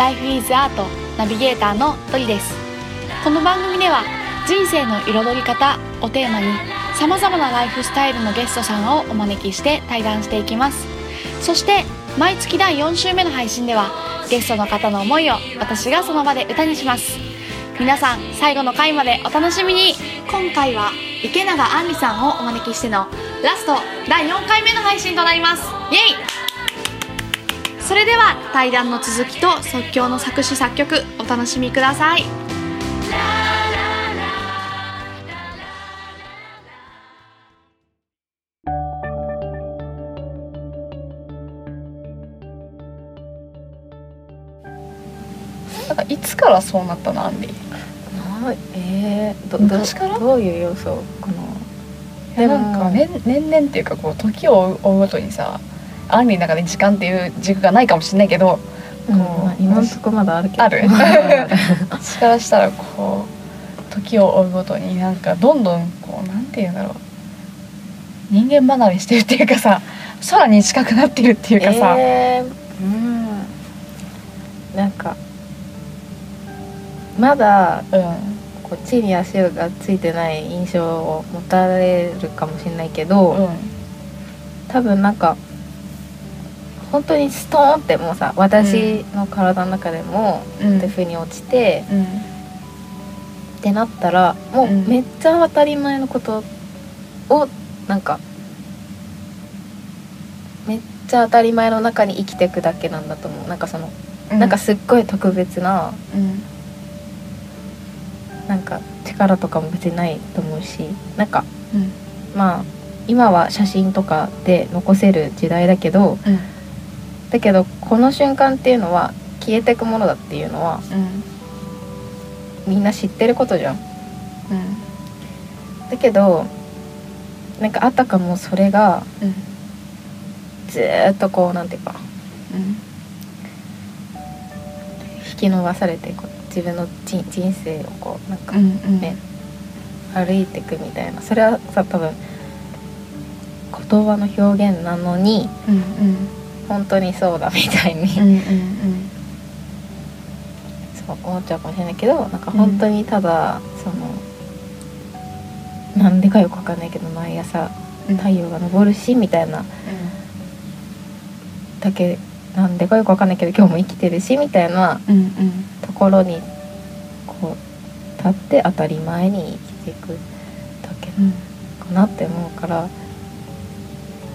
Life is Art ナビゲーターのトリです。この番組では人生の彩り方をテーマにさまざまなライフスタイルのゲストさんをお招きして対談していきます。そして毎月第4週目の配信ではゲストの方の思いを私がその場で歌にします。皆さん最後の回までお楽しみに。今回は池永杏里さんをお招きしてのラスト第4回目の配信となります。イエイ!それでは対談の続きと即興の作詞作曲お楽しみください。なんかいつからそうなったのアンディ？なえー、ど昔から？どういう要素？かなでもなんか年年々っていうかこう時を追う追うごとにさアンリの中で時間っていう軸がないかもしれないけどうんまあ、今んとこまだあるけど。ある。私からしたらこう時を追うごとになんかどんどんこうなんていうんだろう。人間離れしてるっていうかさ空に近くなってるっていうかさ、えー。うん。なんかまだうん。こう地に足がついてない印象を持たれるかもしれないけど、うん。多分なんか本当にストーンってもうさ私の体の中でも、うん。っていう風に落ちてうんってなったらもううん。めっちゃ当たり前のことをなんかめっちゃ当たり前の中に生きていくだけなんだと思う。なんかその、なんかすっごい特別なうん。なんか力とかも別にないと思うしなんかうん。まあ今は写真とかで残せる時代だけどうんだけどこの瞬間っていうのは消えていくものだっていうのはうんみんな知ってることじゃん。うん。だけどなんかあたかもそれがうんずーっとこうなんていうかうん引き伸ばされてこう自分の人人生をこうなんかうんうん。ね歩いていくみたいな。それはさ多分言葉の表現なのにうんうん本当にそうだみたいに、うんうんそう思っちゃうかもしれないけどなんか本当にただ、そのなんでかよくわかんないけど毎朝うん。太陽が昇るしみたいな。だけなんでかよくわかんないけど今日も生きてるしみたいなうんうんところにこう立って当たり前に生きていくだけうんかなって思うから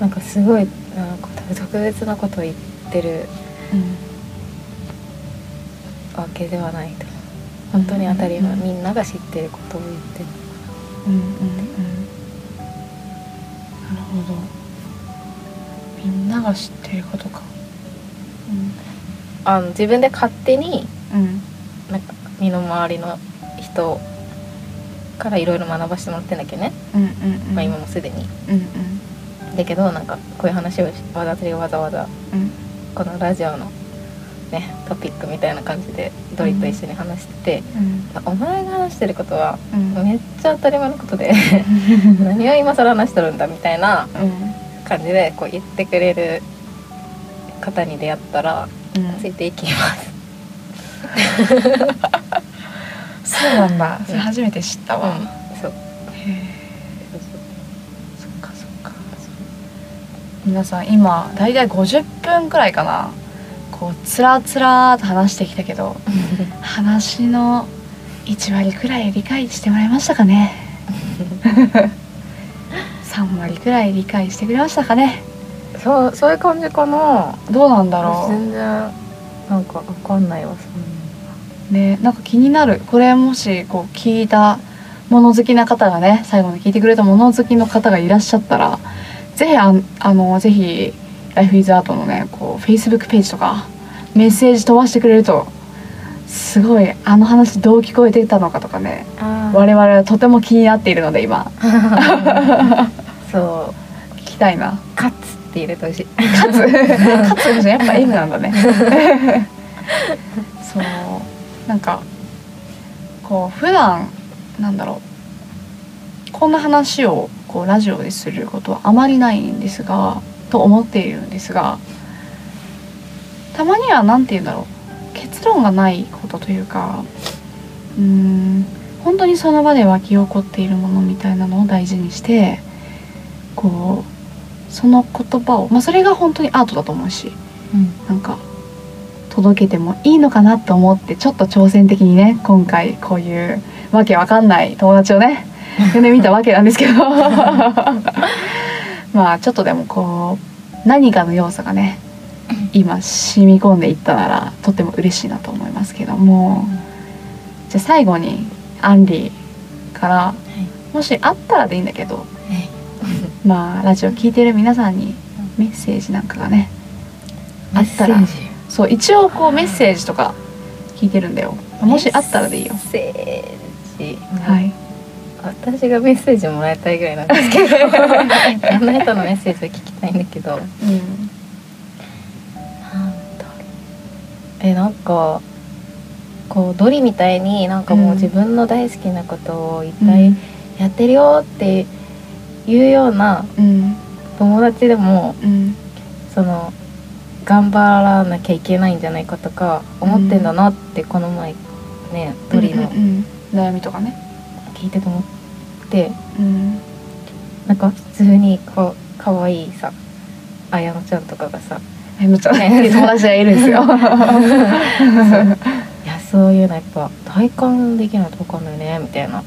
なんかすごいなんか特別なことを言ってるわけではないと。本当に当たり前、うんみんなが知ってることを言ってるうんうんうんなるほど。みんなが知ってることか。あの自分で勝手にうんなんか身の回りの人からいろいろ学ばせてもらってんだけどね、うん。うんうんまあ、今もすでに。うんうんだけどなんかこういう話をし私がわざわざうん。このラジオのねトピックみたいな感じでドリと一緒に話してて、うん。お前が話してることはうん。めっちゃ当たり前のことで 何を今更話してるんだみたいな感じでこう言ってくれる方に出会ったらうん。ついていきます。そうなんだ。それ初めて知ったわ。うん。そう。へえ皆さん今大体50分くらいかな。こうつらつらーと話してきたけど 話の1割くらい理解してもらえましたかね。3割くらい理解してくれましたかね。そうそういう感じかな。どうなんだろ全然なんかわかんないわそんうねなんか気になる。これもしこう聞いた物好きな方がね最後に聞いてくれた物好きの方がいらっしゃったらぜひああのぜひ「Life is Art」のねこう Facebook ページとかメッセージ飛ばしてくれるとすごいあの話どう聞こえてたのかとかねな。我々はとても気になっているので今。そう。聞きたいな。カツって入れてほしい。勝つ？勝つやっぱ M なんだね。そう。なんかこう普段なんだろう。こんな話をこうラジオですることはあまりないんですがと思っているんですがたまには何て言うんだろう。結論がないことというかうん本当にその場で湧き起こっているものみたいなのを大事にしてこうその言葉を、まあ、それが本当にアートだと思うし、うん、なんか届けてもいいのかなと思ってちょっと挑戦的にね今回こういうわけわかんない友達をね呼んでみたわけなんですけど。まあちょっとでもこう何かの要素がね今染み込んでいったならとても嬉しいなと思いますけども。じゃあ最後にアンリーから、はい、もしあったらでいいんだけど、はい、まあラジオ聞いてる皆さんにメッセージなんかがねあったら。そう一応こうメッセージとか聞いてるんだよ。もしあったらでいいよ。メッセージ。はい私がメッセージもらいたいぐらいなんですけど。いろんな人のメッセージを聞きたいんだけど、うん、なんだろう。えなんかこうドリみたいになんかもう自分の大好きなことをいっぱいやってるよっていうような友達でも、うん、その頑張らなきゃいけないんじゃないかとか思ってんだなってこの前ねドリの、悩みとかね聞いてと思って、うん、なんか普通にこう可愛いさ綾乃ちゃんとかがさ綾乃ちゃんね 友達がいるんですよ。いやそういうのやっぱ体感できないと分かんないねみたいな。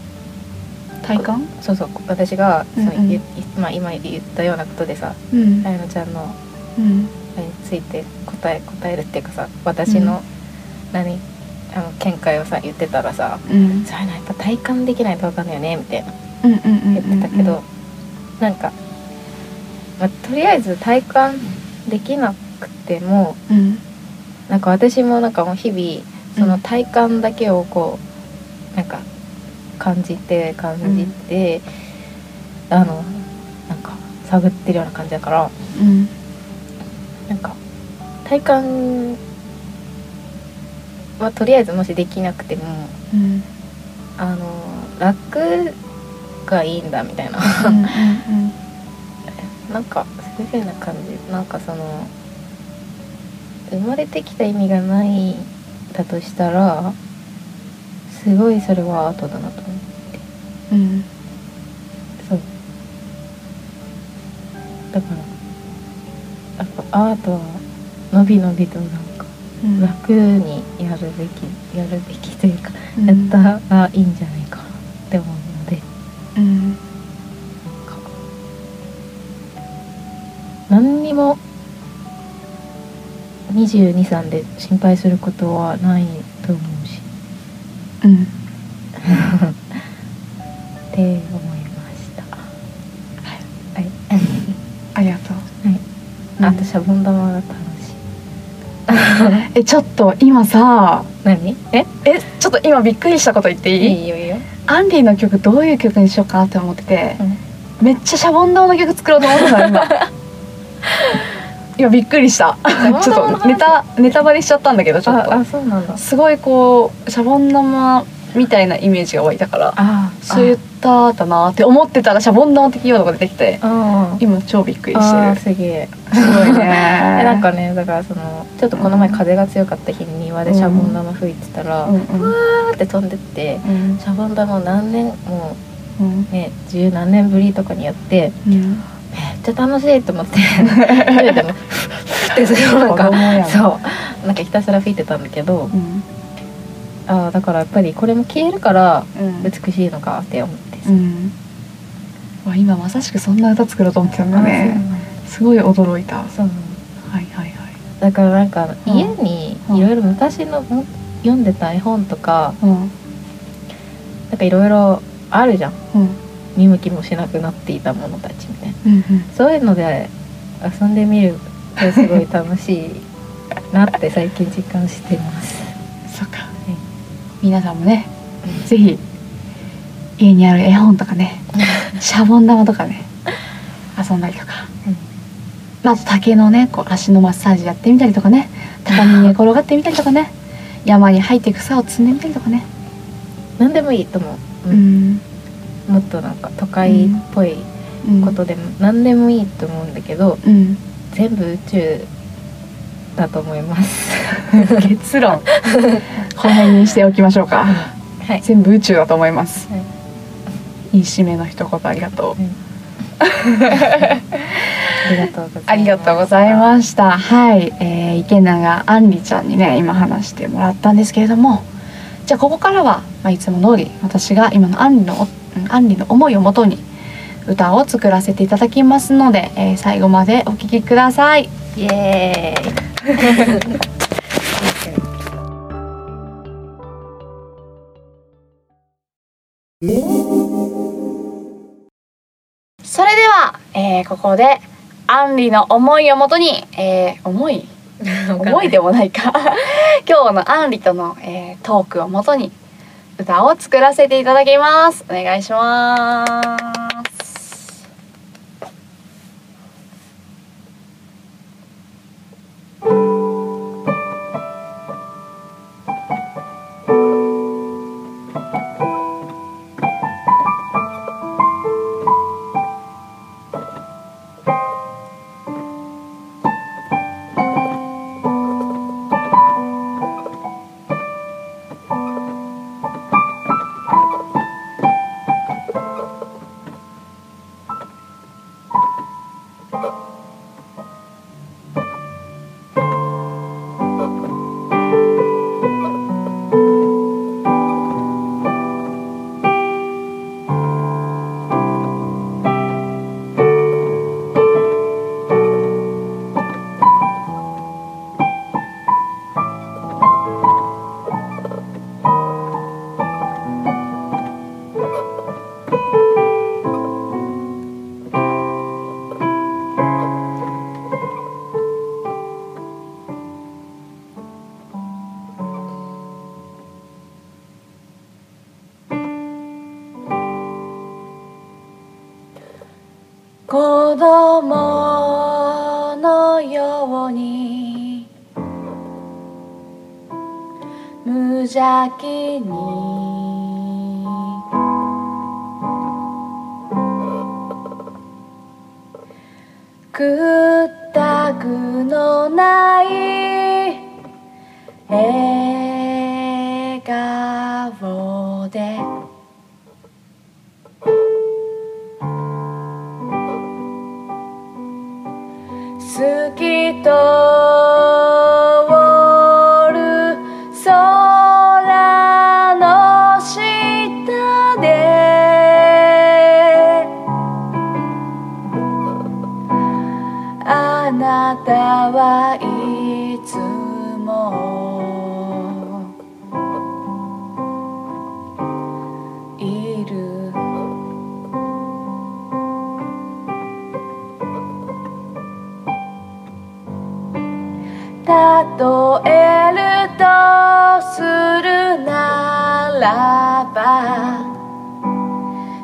体感？そうそう。私が、うんうん、まあ、今言ったようなことでさ、うん、綾乃ちゃんの、うん。について答え答えるっていうかさ私の、うん、何あの見解をさ言ってたらさ、うん、そういうのやっぱ体感できないと分かんないよねみたいな。言ってたけどなんか、まあ、とりあえず体感できなくても、うん、なんか私もなんかもう日々その体感だけをこうなんか感じて感じて、うん、あのなんか探ってるような感じだから、うん、なんか体感はとりあえずもしできなくても、うん、あの楽がいいんだみたいな。うん、なんかそういうふうな感じなんかその生まれてきた意味がないだとしたらすごいそれはアートだなと思って、うん、そう。だからやっぱアートはのびのびとな楽にやるべき、やるべきというか、うん、やったらいいんじゃないかなって思うので、うん、なんか何にも223で心配することはないと思うし。うん、って思いました。はい。ありがとう。あとシャボン玉が楽 えちょっと今さ何？え？えちょっと今びっくりしたこと言っていい？いいよいいよ。アンディの曲どういう曲にしようかなって思ってて、うん、めっちゃシャボン玉の曲作ろうと思ってた今。今びっくりした。ちょっとネタネタバレしちゃったんだけどちょっと。あそうなんだ。すごいこうシャボン玉みたいなイメージが湧いたからそういっただなって思ってたらシャボン玉的用語が出てきて今超びっくりしてる。すげえ。すごいね。なんかねだからそのちょっとこの前風が強かった日に庭でシャボン玉吹いてたら、うん、うわーって飛んでって、うん、シャボン玉を何年もう、ね十何年ぶりとかにやって、うん、めっちゃ楽しいと思って でもふってするなんかそう。なんかひたすら吹いてたんだけど、うんあだからやっぱりこれも消えるから美しいのかって思ってさ、うん。わ今まさしくそんな歌作ろうと思ってたんだねすごい驚いた。そう。はいはいはい。だからなんか家にいろいろ昔の読んでた絵本とか、うん、なんかいろいろあるじゃん、うん、見向きもしなくなっていたものたちみたいな、うんうん、そういうので遊んでみるとすごい楽しいなって最近実感してます。皆さんもね是非家にある絵本とかねシャボン玉とかね遊んだりとか、うん、あと竹のねこう足のマッサージやってみたりとかね畳に寝転がってみたりとかね山に入って草を摘んでみたりとかね。何でもいいと思う、うん、もっとなんか都会っぽいことでも何でもいいと思うんだけど、うん、全部宇宙だと思います。結論。この辺にしておきましょうか、はい、全部宇宙だと思います、はい、いい締めの一言ありがとう、ありがとうございました。はい、えー、池永あんりちゃんにね今話してもらったんですけれども。じゃあここからは、まあ、いつも通り私が今のあんりのあんりの思いをもとに歌を作らせていただきますので、えー、最後までお聴きください。イエーイ それでは、えー、ここでアンリの思いをもとに、えー、思い？思いでもないか。今日のアンリとの、えー、トークをもとに歌を作らせていただきます。お願いします子供のように無邪気に。屈託のない Cristo. 例えるとするならば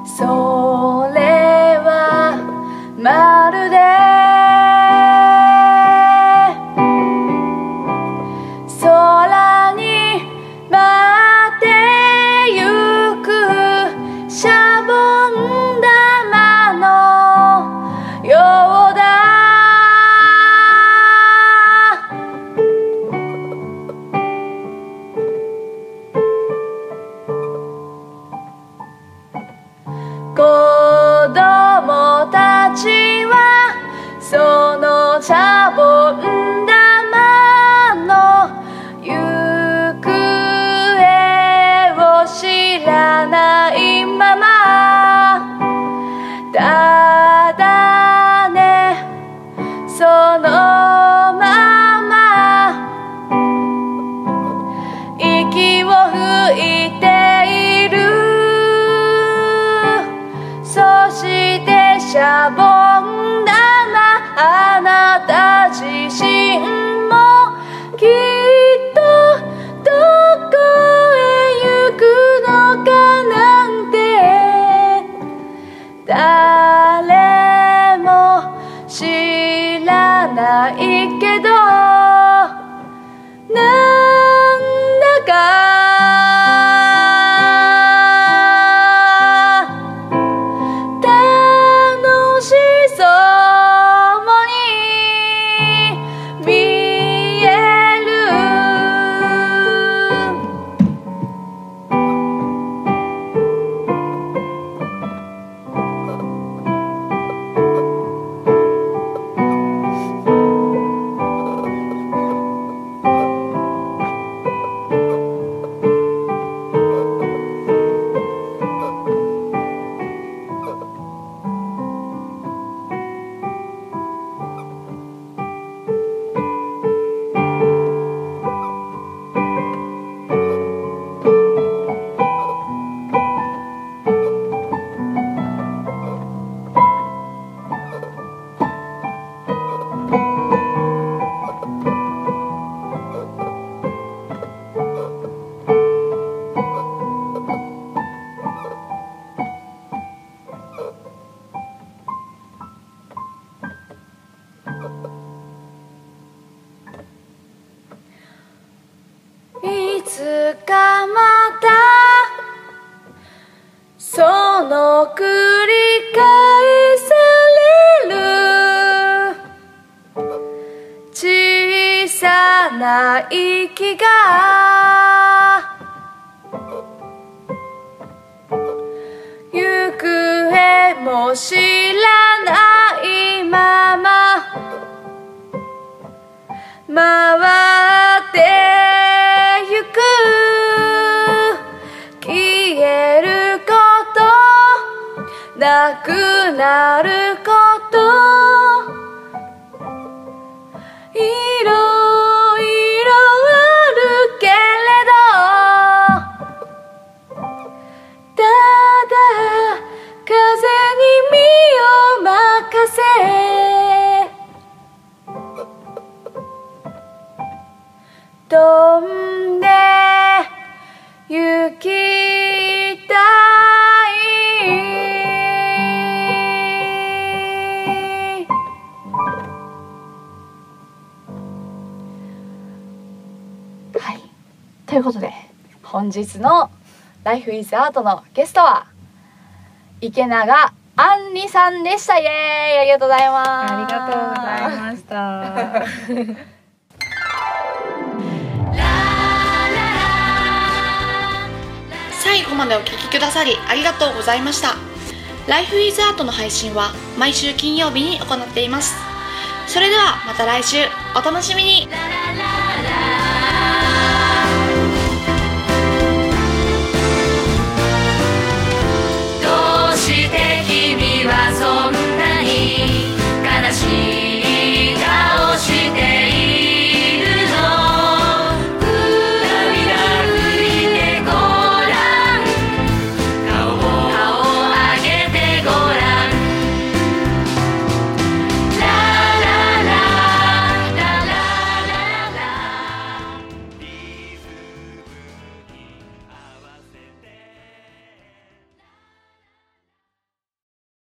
そう繰り返される。小さな息が。行方も知らないまま。回るなくなること。いろいろあるけれどただ風に身を任せ。飛んはい。ということで本日の「Life is Art」のゲストは池永あんりさんでした。イエーイ。ありがとうございます。ありがとうございました。最後までお聞きくださりありがとうございました。Life is Art の配信は毎週金曜日に行っています。それではまた来週。お楽しみに